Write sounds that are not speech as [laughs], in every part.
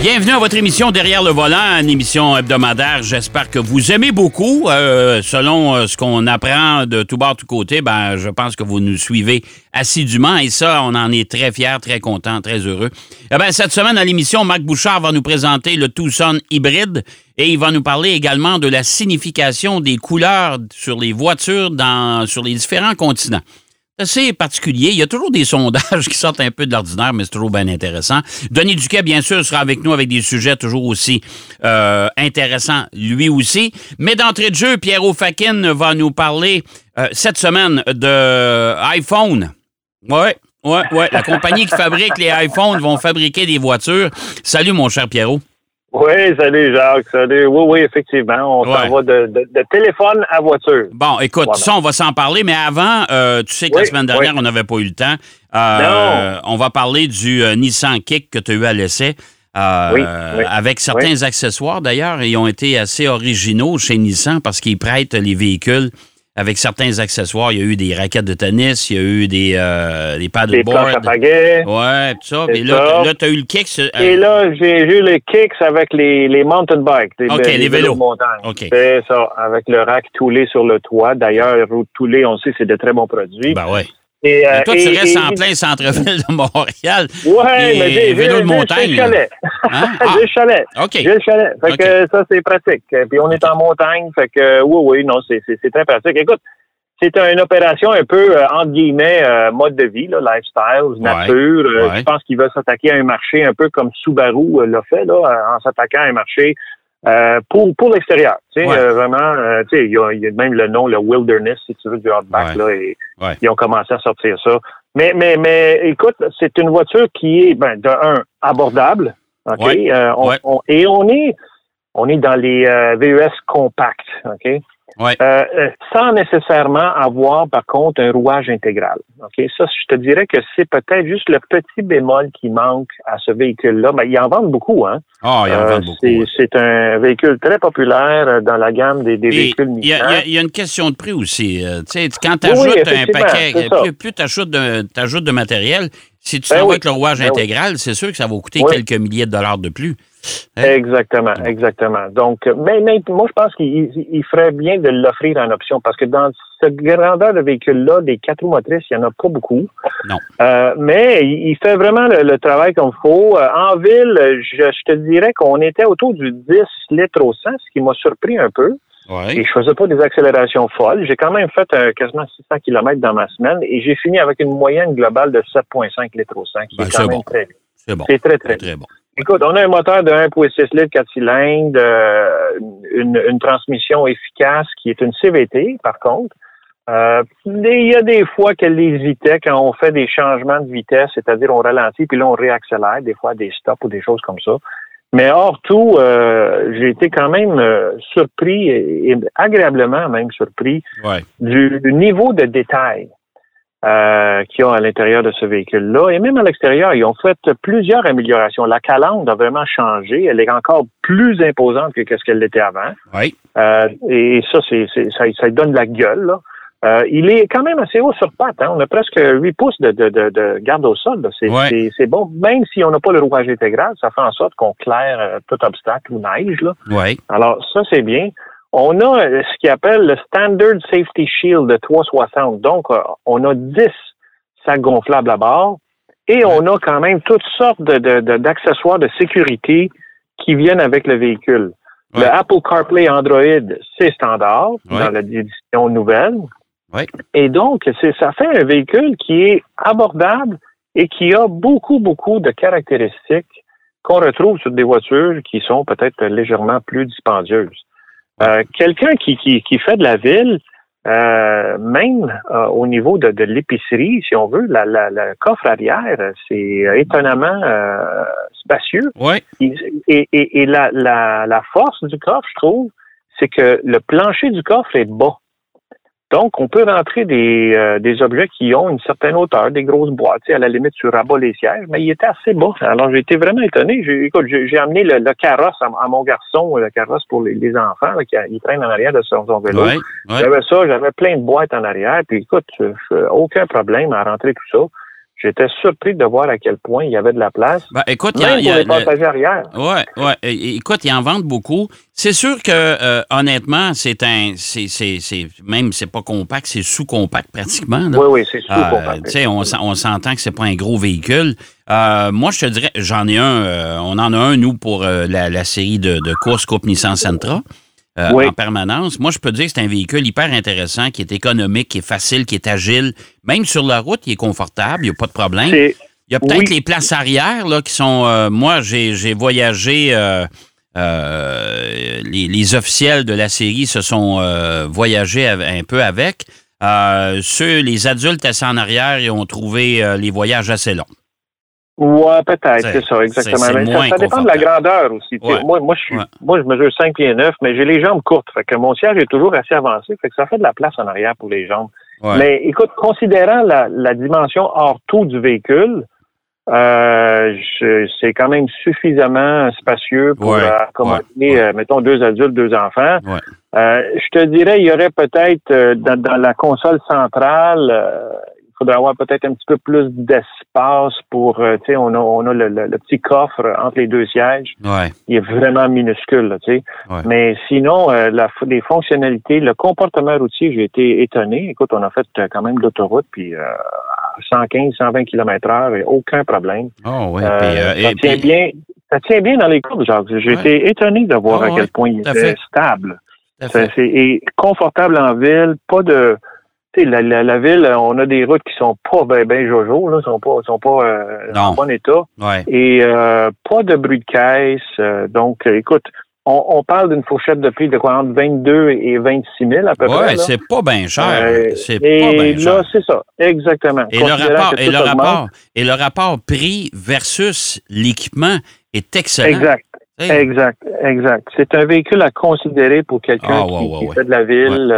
Bienvenue à votre émission Derrière le volant, une émission hebdomadaire. J'espère que vous aimez beaucoup. Euh, selon euh, ce qu'on apprend de tout bord, tout côté, ben, je pense que vous nous suivez assidûment et ça, on en est très fiers, très contents, très heureux. Eh ben, cette semaine à l'émission, Marc Bouchard va nous présenter le Tucson hybride et il va nous parler également de la signification des couleurs sur les voitures dans, sur les différents continents assez particulier. Il y a toujours des [laughs] sondages qui sortent un peu de l'ordinaire, mais c'est toujours bien intéressant. Denis Duquet, bien sûr, sera avec nous avec des sujets toujours aussi euh, intéressants, lui aussi. Mais d'entrée de jeu, Pierrot Fakin va nous parler euh, cette semaine de iPhone. Ouais. Ouais, ouais, la compagnie qui fabrique les iPhones vont fabriquer des voitures. Salut, mon cher Pierrot. Oui, salut Jacques, salut. Oui, oui, effectivement. On s'en va de, téléphone à voiture. Bon, écoute, ça, on va s'en parler, mais avant, euh, tu sais que la semaine dernière, on n'avait pas eu le temps. Euh, on va parler du euh, Nissan Kick que tu as eu à l'essai. avec certains accessoires d'ailleurs, ils ont été assez originaux chez Nissan parce qu'ils prêtent les véhicules avec certains accessoires. Il y a eu des raquettes de tennis, il y a eu des, euh, des paddleboards. Des planches à Ouais, tout ça. Et là, là tu as eu le Kicks. Euh, Et là, j'ai eu les Kicks avec les, les mountain bikes. Les, OK, les, vélos. montagne. C'est ça, avec le rack toulé sur le toit. D'ailleurs, toulé, on sait, c'est de très bons produits. Ben ouais. Et, euh, toi, tu restes en plein centre-ville de Montréal. Oui, mais j'ai vélo de montagne. J'ai le chalet. Hein? [laughs] j'ai le chalet. OK. J'ai le chalet. Fait que ça, c'est pratique. Puis on est en montagne. Fait que oui, oui, non, c'est très pratique. Écoute, c'est une opération un peu, euh, entre guillemets, euh, mode de vie, là, lifestyle, nature. Euh, je pense qu'il va s'attaquer à un marché un peu comme Subaru l'a fait, là, en s'attaquant à un marché pour, pour l'extérieur. Tu sais, vraiment, tu sais, il y, a, même le nom, le Wilderness, si tu veux, du Outback, là, et ils ont commencé à sortir ça. Mais, mais, mais écoute, c'est une voiture qui est, ben, de un, abordable, OK? et on est, on est dans les VES compacts, OK? Ouais. Euh, euh, sans nécessairement avoir, par contre, un rouage intégral. Ok, Ça, je te dirais que c'est peut-être juste le petit bémol qui manque à ce véhicule-là. Mais ils en vendent beaucoup, hein? Ah, ils en vendent euh, beaucoup. C'est un véhicule très populaire dans la gamme des, des véhicules Il y, y, a une question de prix aussi. tu sais, quand tu ajoutes un paquet, plus, tu ajoutes de, de, matériel, si tu ben avec le rouage ben intégral, c'est sûr que ça va coûter quelques milliers de dollars de plus. Hein? Exactement, exactement. Donc, mais, mais moi, je pense qu'il ferait bien de l'offrir en option parce que dans cette grandeur de véhicule-là, des quatre roues motrices, il n'y en a pas beaucoup. Non. Euh, mais il fait vraiment le, travail comme il faut. Euh, en ville, je, te dirais qu'on était autour du 10 litres au 100, ce qui m'a surpris un peu. Ouais. Et je faisais pas des accélérations folles. J'ai quand même fait euh, quasiment 600 km dans ma semaine et j'ai fini avec une moyenne globale de 7,5 litres au 100, qui ben, est quand même très C'est bon. C'est très, très, très bon. Écoute, on a un moteur de 1,6 litres, 4 cylindres, euh, une, une, transmission efficace qui est une CVT, par contre. Euh, il y a des fois qu'elle hésitait quand on fait des changements de vitesse, c'est-à-dire on ralentit, puis là on réaccélère, des fois des stops ou des choses comme ça. Mais hors tout, euh, j'ai été quand même surpris et, agréablement même surpris du, niveau de détail euh, qui ont à l'intérieur de ce véhicule-là. Et même à l'extérieur, ils ont fait plusieurs améliorations. La calandre a vraiment changé. Elle est encore plus imposante que ce qu'elle était avant. Oui. Euh, et ça, c'est, ça, ça donne la gueule. Là. Euh, il est quand même assez haut sur patte. Hein. On a presque 8 pouces de, de, de, garde au sol. C'est, c'est, bon. Même si on n'a pas le rouage intégral, ça fait en sorte qu'on claire euh, tout obstacle ou neige. Là. Alors, ça, c'est bien. On a euh, ce qu'il appelle le Standard Safety Shield de 360. Donc, euh, on a 10 sacs gonflables à bord et on a quand même toutes sortes d'accessoires de, sécurité qui viennent avec le véhicule. Le Apple CarPlay Android, c'est standard dans l'édition nouvelle. Et donc, ça fait un véhicule qui est abordable et qui a beaucoup, beaucoup de caractéristiques qu'on retrouve sur des voitures qui sont peut-être légèrement plus dispendieuses. Euh, quelqu'un qui, qui, qui, fait de la ville, euh, même euh, au niveau de, de l'épicerie, si on veut, la, la, la coffre arrière, c'est étonnamment spacieux. Ouais. Et, et, et la, la, la, force du coffre, je trouve, c'est que le plancher du coffre est bas. Donc, on peut rentrer des, euh, des objets qui ont une certaine hauteur, des grosses boîtes. Tu sais, à la limite, tu rabats les sièges, mais il était assez bas. Alors, j'ai été vraiment étonné. J'ai, écoute, j'ai, amené le, le carrosse à, à mon garçon, le carrosse pour les, les enfants, là, qui il traîne en arrière de son, son vélo. Ouais, ouais. J'avais ça, j'avais plein de boîtes en arrière. Puis, écoute, je- je- aucun problème à rentrer tout ça. J'étais surpris de voir à quel point il y avait de la place. Ben, écoute, il y a- pour a les le-. Ouais, ouais. Écoute, ils en vendent beaucoup. C'est sûr que euh, honnêtement, c'est un, c'est, c'est, c'est même c'est pas compact, c'est sous-compact pratiquement. là. Oui, oui, c'est sûr. Euh, tu sais, on, on s'entend que c'est pas un gros véhicule. Euh, moi, je te dirais, j'en ai un. euh, on en a un nous pour euh, la, la série de, de courses Coupe Nissan Sentra. Euh, Oui. En permanence. Moi, je peux dire que c'est un véhicule hyper intéressant, qui est économique, qui est facile, qui est agile. Même sur la route, il est confortable, il n'y a pas de problème. Il y a peut-être Oui. les places arrière là, qui sont. euh, moi, j'ai j'ai voyagé. euh, euh, les, les officiels de la série se sont euh, voyagés un peu avec. Euh, ceux, les adultes assis en arrière, ils ont trouvé les voyages assez longs. Ouais, peut-être, C'est- ça, exactement. ça, dépend de la grandeur aussi. Ouais. Moi, moi, je suis, Ouais. moi, je mesure 5 pieds 9, mais j'ai les jambes courtes. Fait que mon siège est toujours assez avancé. Fait que ça fait de la place en arrière pour les jambes. Ouais. Mais écoute, considérant la, la dimension hors tout du véhicule, euh, c'est quand même suffisamment spacieux pour euh, accommoder, euh, mettons, deux adultes, deux enfants. Euh, je te dirais, il y aurait peut-être euh, dans, dans la console centrale, faudrait avoir peut-être un petit peu plus d'espace pour, euh, tu sais, on a, on a le, le- le petit coffre entre les deux sièges. Ouais. Il est vraiment minuscule, tu sais. Ouais. Mais sinon, euh, la, les fonctionnalités, le comportement routier, j'ai été étonné. Écoute, on a fait euh, quand même l'autoroute, puis euh, à 115, 120 km heure, et aucun problème. Oh, oui. Euh, puis, euh, ça et tient puis- bien. Ça tient bien dans les courbes, Jacques. J'ai Ouais. été étonné de voir Ah, à quel ouais, point il était fait. stable. c'est- et confortable en ville, pas de. La, la, la ville, on a des routes qui sont pas ben, ben jojo, là, sont pas, sont pas euh, en bon état. Ouais. Et euh, pas de bruit de caisse. euh, donc, euh, écoute, on, on parle d'une fourchette de prix de quoi entre 22 et 26 000 à peu près. Là. c'est pas bien cher. Euh, c'est pas et bien là, cher. c'est ça, exactement. Et le rapport, et le rapport, et le rapport prix versus l'équipement est excellent. Exact. Exact, exact. C'est un véhicule à considérer pour quelqu'un Ah, qui, ouais, qui fait de la ville.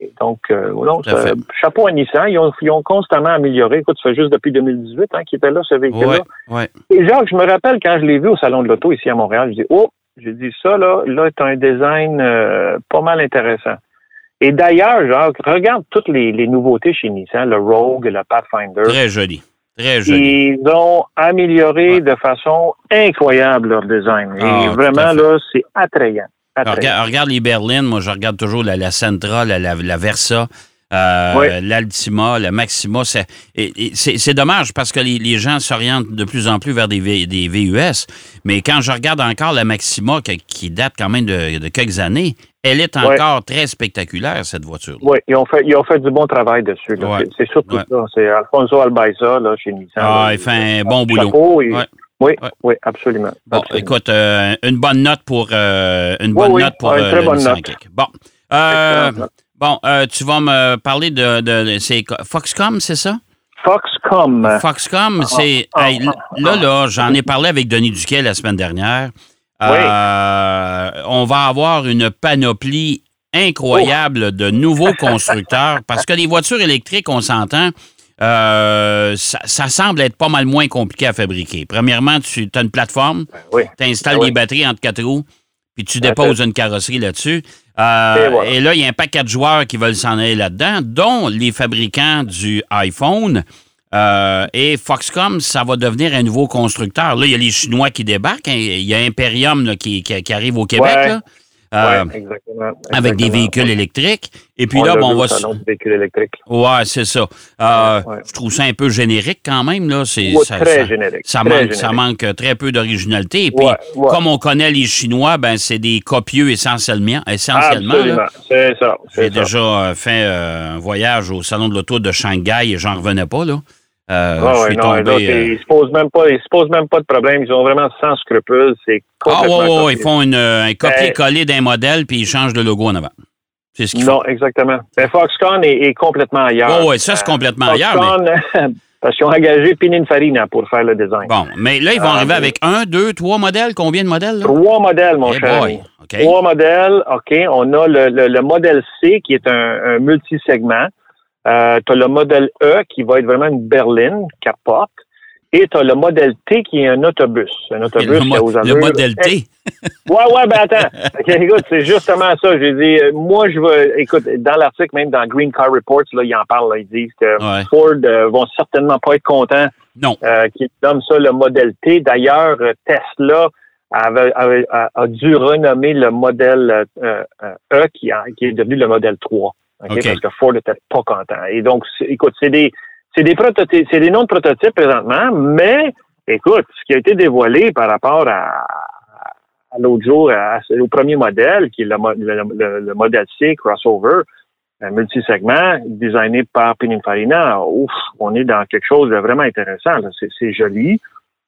Et donc, euh, non, chapeau à Nissan. Ils ont, ils ont constamment amélioré. Écoute, ça fait juste depuis 2018 hein, qu'il était là, ce véhicule-là. ouais, ouais. Et Jacques, je me rappelle quand je l'ai vu au Salon de l'Auto ici à Montréal, je dis, oh, j'ai dit ça, là, là, c'est un design euh, pas mal intéressant. Et d'ailleurs, Jacques, regarde toutes les, les nouveautés chez Nissan, le Rogue, le Pathfinder. Très joli. Très joli. Ils ont amélioré Ouais. de façon incroyable leur design. Ah, Et tout vraiment, là, c'est attrayant. Alors, regarde, regarde les berlines. Moi, je regarde toujours la, la Sentra, la, la, la Versa, euh, Oui. l'Altima, la Maxima. C'est dommage parce que les, les gens s'orientent de plus en plus vers des, V- des VUS. Mais quand je regarde encore la Maxima, qui, qui date quand même de, de quelques années, elle est encore très spectaculaire, cette voiture. Oui, ils ont fait, ils ont fait du bon travail dessus. là. C'est- surtout ça. C'est Alfonso Albaisa, là, chez Nissan. Ah, là. il fait un bon boulot. Chapeau et- Ouais. Oui, Ouais. oui, absolument. Bon, absolument. écoute, euh, une bonne note pour euh, une bonne oui, note pour euh, très bonne note. Bon, bon, tu vas me parler de, de, de- c'est quoi, Foxcom, c'est ça? Foxcom. Foxcom, c'est ah, hey, ah, là là, j'en ai parlé avec Denis Duquet la semaine dernière. Euh, on va avoir une panoplie incroyable de nouveaux [laughs] constructeurs parce que les voitures électriques, on s'entend, euh, ça, ça semble être pas mal moins compliqué à fabriquer. Premièrement, tu as une plateforme, Oui. tu installes oui. des batteries entre quatre roues, puis tu à déposes une carrosserie là-dessus. Euh, Et voilà. et là, il y a un paquet de joueurs qui veulent s'en aller là-dedans, dont les fabricants du iPhone. Euh, et Foxcom, ça va devenir un nouveau constructeur. Là, il y a les Chinois qui débarquent. hein. Il y a Imperium là, qui, qui- qui arrive au Québec, Ouais. là, euh, Ouais, exactement. avec des véhicules électriques. Et puis On là, bon, on va... salon du véhicule électrique. Ouais, c'est ça. Euh, Ouais. Je trouve ça un peu générique quand même. Là. C'est, Ouais, ça, très ça- générique. ça très manque, ça manque très peu d'originalité. Et puis, comme on connaît les Chinois, ben c'est des copieux essentiellement. essentiellement là. C'est ça. J'ai ça. déjà euh, fait euh, un voyage au salon de l'auto de Shanghai et j'en revenais pas. Là. Euh, Ouais, je ouais, suis non, tombé. là, c'est- euh, ils se posent même pas, ils se posent même pas de problème. Ils ont vraiment sans scrupules. C'est Ah, ouais, ouais, ouais, ils font une, euh, un copier-coller d'un modèle puis ils changent le logo en avant. C'est ce qu'ils font. Non, exactement. Ben, Foxconn est, est complètement ailleurs. Ça, c'est complètement ailleurs, Foxconn, [laughs] parce qu'ils ont engagé Pininfarina pour faire le design. Bon, mais là, ils vont Ah, arriver mais- avec un, deux, trois modèles. Combien de modèles? Là? Trois modèles, mon cher. boy. Trois modèles, OK. On a le, le- le modèle C qui est un, un multisegment. Euh, tu as le modèle E qui va être vraiment une berline, capote. Et tu as le modèle T qui est un autobus. Un autobus le, qui a aux le modèle T. [laughs] Ouais, ouais, ben attends. Écoute, c'est justement ça. J'ai dit, euh, moi, je veux, écoute, dans l'article, même dans Green Car Reports, là, ils en parlent, là, ils disent que Ouais. Ford euh, vont certainement pas être contents Non. euh, qu'ils nomment ça le modèle T. D'ailleurs, euh, Tesla avait, avait- a, a dû renommer le modèle euh, E qui, a- qui est devenu le modèle 3. OK? OK. Parce que Ford n'était pas content. Et donc, écoute, c'est des, c'est des prototypes, c'est des noms de prototypes présentement, mais écoute, ce qui a été dévoilé par rapport à, à l'autre jour, à- au premier modèle, qui est le, mo- le- le- le modèle C crossover, un multisegment, designé par Pininfarina, ouf, on est dans quelque chose de vraiment intéressant. c'est joli.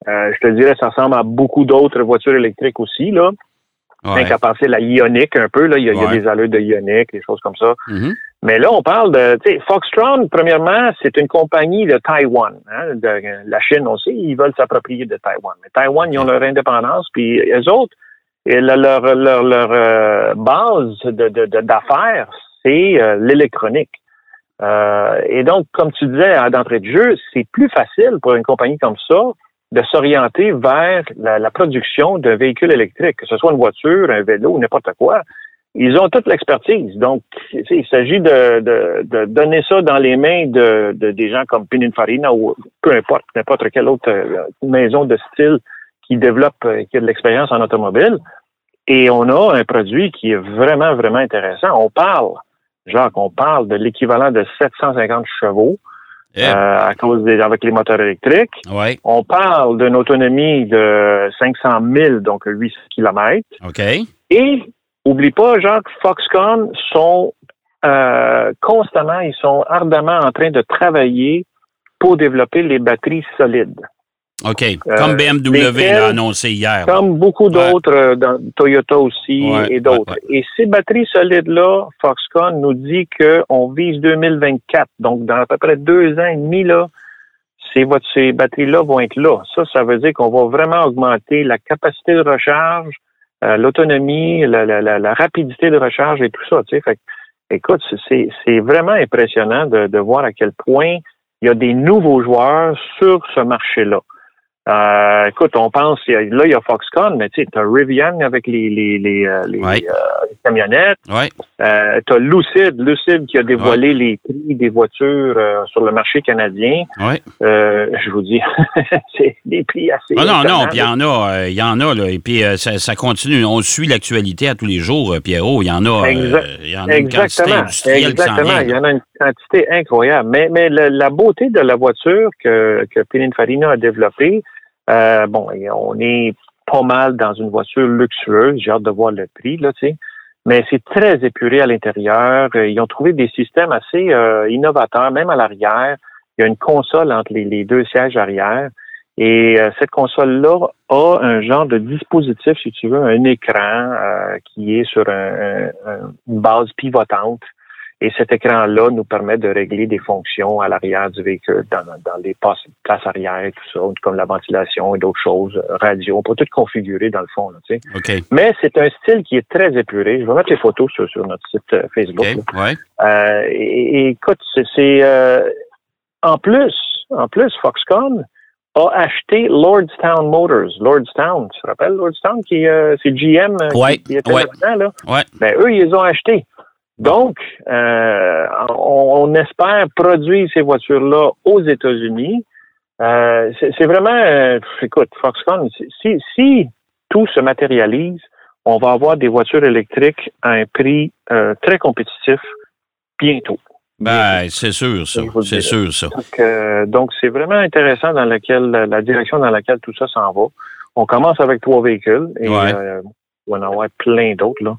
Euh, je te dirais, ça ressemble à beaucoup d'autres voitures électriques aussi, là. Rien qu'à penser la Ioniq un peu, là. Il y a, il y a Ouais. des allures de Ioniq, des choses comme ça. Mhm. Mais là, on parle de, tu sais, Foxtron, premièrement, c'est une compagnie de Taïwan. Hein, de, la Chine aussi, ils veulent s'approprier de Taïwan. Mais Taïwan, ils ont leur indépendance, puis eux autres, leur, leur, leur euh, base de, d'affaires, c'est euh, l'électronique. Euh, et donc, comme tu disais à d'entrée de jeu, c'est plus facile pour une compagnie comme ça de s'orienter vers la, la production d'un véhicule électrique, que ce soit une voiture, un vélo, n'importe quoi. Ils ont toute l'expertise. Donc, il s'agit de, de, de donner ça dans les mains de, de des gens comme Pininfarina ou peu importe, n'importe quelle autre euh, maison de style qui développe, euh, qui a de l'expérience en automobile. Et on a un produit qui est vraiment, vraiment intéressant. On parle, Jacques, on parle de l'équivalent de 750 chevaux Eh, euh, à cause des, avec les moteurs électriques. ouais. On parle d'une autonomie de 500 000, donc 800 km. OK. Et oublie pas, Jacques, Foxconn sont euh, constamment, ils sont ardemment en train de travailler pour développer les batteries solides. OK. Euh, Comme BMW l'a annoncé hier. Comme beaucoup d'autres, euh, dans Toyota aussi Ouais, et d'autres. ouais, Et ces batteries solides-là, Foxconn nous dit qu'on vise 2024. Donc, dans à peu près deux ans et demi, là, ces, ces batteries-là vont être là. Ça, ça veut dire qu'on va vraiment augmenter la capacité de recharge, euh, l'autonomie, la, la- la- la rapidité de recharge et tout ça. Tu sais. Fait que, écoute, c'est- vraiment impressionnant de, de voir à quel point il y a des nouveaux joueurs sur ce marché-là. Euh, écoute, on pense, là, il y a Foxconn, mais tu sais, t'as Rivian avec les, les, les, euh, les, Ouais. euh, les camionnettes. Ouais. Euh, t'as Lucid, Lucid qui a dévoilé les prix des voitures sur le marché canadien. Je vous dis, [laughs] c'est des prix assez. Ah non, non, puis il y en a, il y en a, là. Et puis, ça, ça continue. On suit l'actualité à tous les jours, Pierrot. Il y en a, il y en a une quantité Exactement. industrielle. Il y en a une quantité incroyable. Mais, la beauté de la voiture que, que Pininfarina a développée, euh, bon, on est pas mal dans une voiture luxueuse. J'ai hâte de voir le prix, là, tu sais. Mais c'est très épuré à l'intérieur. Euh, Ils ont trouvé des systèmes assez euh, innovateurs, même à l'arrière. Il y a une console entre les, deux sièges arrière. Et euh, cette console-là a un genre de dispositif, si tu veux, un écran qui est sur un- un- un- une base pivotante. Et cet écran-là nous permet de régler des fonctions à l'arrière du véhicule, dans, dans les places, places arrière et tout ça, comme la ventilation et d'autres choses, radio. On peut tout configurer dans le fond. Là. Mais c'est un style qui est très épuré. Je vais mettre les photos sur, sur notre site euh, Facebook. Ouais. Euh, et, et écoute, c'est, euh, en plus, en plus, Foxconn a acheté Lordstown Motors. Lordstown, tu te rappelles Lordstown qui euh, c'est GM euh, Ouais, qui, qui était ouais. là-dedans, là? Ouais. Ben eux, ils les ont achetés. Donc, euh, on, on espère produire ces voitures-là aux États-Unis. Euh, c'est, vraiment, euh, écoute, Foxconn, si, si tout se matérialise, on va avoir des voitures électriques à un prix euh, très compétitif bientôt. Ben, c'est sûr, ça. C'est sûr, ça. Donc, euh, donc, c'est vraiment intéressant dans laquelle la direction dans laquelle tout ça s'en va. On commence avec trois véhicules et Ouais. euh, on va en avoir plein d'autres là.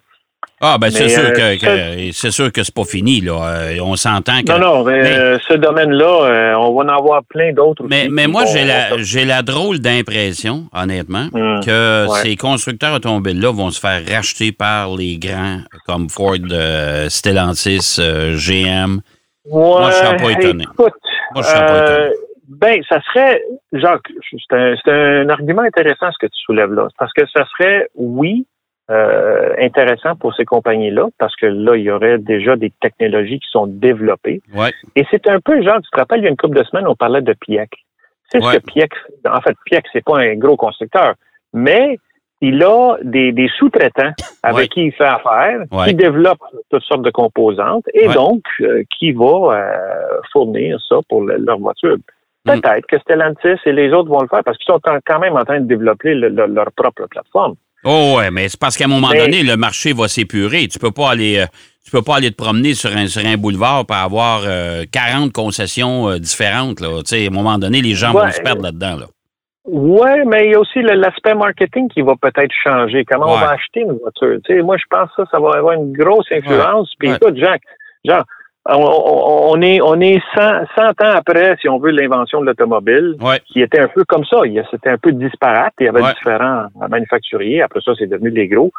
Ah, ben, c'est sûr euh, que, c'est sûr que c'est pas fini, là. Euh, on s'entend que. Non, non, mais, Mais- euh, ce domaine-là, euh, on va en avoir plein d'autres Mais, aussi mais moi, j'ai la, j'ai la drôle d'impression, honnêtement, Hum, que ouais. ces constructeurs automobiles-là vont se faire racheter par les grands comme Ford, euh, Stellantis, euh, GM. Ouais, je serais pas étonné. Écoute, Moi, je serais pas euh, Ben, ça serait, Jacques, c'est un, c'est un argument intéressant ce que tu soulèves là, parce que ça serait, oui, euh, intéressant pour ces compagnies-là, parce que là, il y aurait déjà des technologies qui sont développées. Ouais. Et c'est un peu, genre, tu te rappelles, il y a une couple de semaines, on parlait de Piec. C'est Ouais. ce que Piec, en fait, Piec, c'est pas un gros constructeur, mais il a des, des sous-traitants avec Ouais. qui il fait affaire, qui développent toutes sortes de composantes et donc euh, qui va euh, fournir ça pour le- leur voiture. Mm. Peut-être que Stellantis et les autres vont le faire parce qu'ils sont quand même en train de développer le- le- leur propre plateforme. Oh ouais, mais c'est parce qu'à un moment Mais- donné, le marché va s'épurer. Tu peux pas aller, euh, tu peux pas aller te promener sur un, sur un boulevard pour avoir euh, 40 concessions euh, différentes. Là. À un moment donné, les gens vont se perdre là-dedans. Là. Oui, mais il y a aussi l'aspect marketing qui va peut-être changer. Comment on va acheter une voiture? Moi, je pense que ça, ça va avoir une grosse influence. Puis écoute, Jacques, genre, on, est, on est 100, 100 ans après, si on veut, l'invention de l'automobile, Ouais. qui était un peu comme ça. C'était un peu disparate. Il y avait Ouais. différents manufacturiers. Après ça, c'est devenu des gros.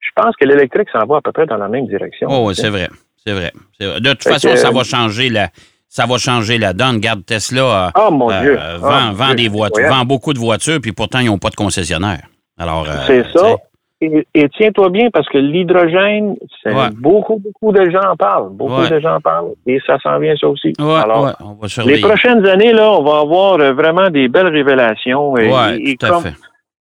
Je pense que l'électrique s'en va à peu près dans la même direction. Oh, ouais, c'est vrai. C'est vrai. De toute Fait façon, que- ça va changer la. Ça va changer la donne. Regarde, Tesla euh, Oh, mon euh, Dieu. vend, vend Dieu, des voitures, vend beaucoup de voitures, puis pourtant, ils n'ont pas de concessionnaire. Alors, euh, C'est ça. Et, et tiens-toi bien parce que l'hydrogène, Ouais. beaucoup, beaucoup de gens en parlent. Beaucoup Ouais. de gens en parlent. Et ça s'en vient, ça aussi. Ouais, Alors, on va les prochaines années, là, on va avoir euh, vraiment des belles révélations. Et, Ouais, et tout à fait.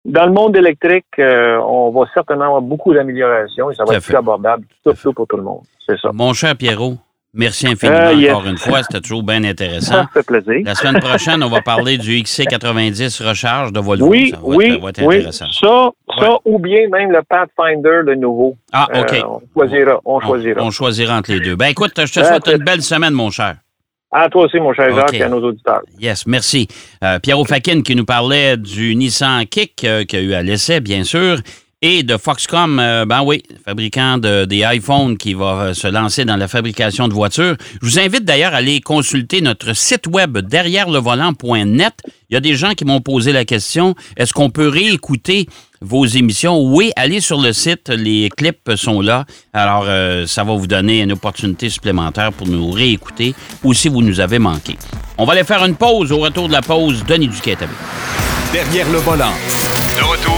dans le monde électrique, euh, on va certainement avoir beaucoup d'améliorations et ça Tout va être fait. plus abordable, surtout pour tout le monde. C'est ça. Mon cher Pierrot, merci infiniment Euh, yes. encore une fois. C'était toujours bien intéressant. Ça fait plaisir. La semaine prochaine, on va parler du XC90 recharge de Volvo. Oui, ça va oui, être, va être oui. intéressant. Ça, ça ou bien même le Pathfinder, le nouveau. Ah, OK. Euh, on choisira. On choisira. On, choisira entre les deux. Ben écoute, je te Ouais, souhaite une belle semaine, mon cher. À toi aussi, mon cher Jacques, OK. et à nos auditeurs. Yes, merci. Euh, Pierrot Fakin qui nous parlait du Nissan Kick euh, qu'il y a eu à l'essai, bien sûr, et de Foxcom, euh, ben oui, fabricant de, des iPhones qui va euh, se lancer dans la fabrication de voitures. Je vous invite d'ailleurs à aller consulter notre site web derrière le volant.net. Il y a des gens qui m'ont posé la question, est-ce qu'on peut réécouter vos émissions? Oui, allez sur le site, les clips sont là. Alors, euh, ça va vous donner une opportunité supplémentaire pour nous réécouter ou si vous nous avez manqué. On va aller faire une pause. Au retour de la pause, Denis Duquette. Derrière le volant. De retour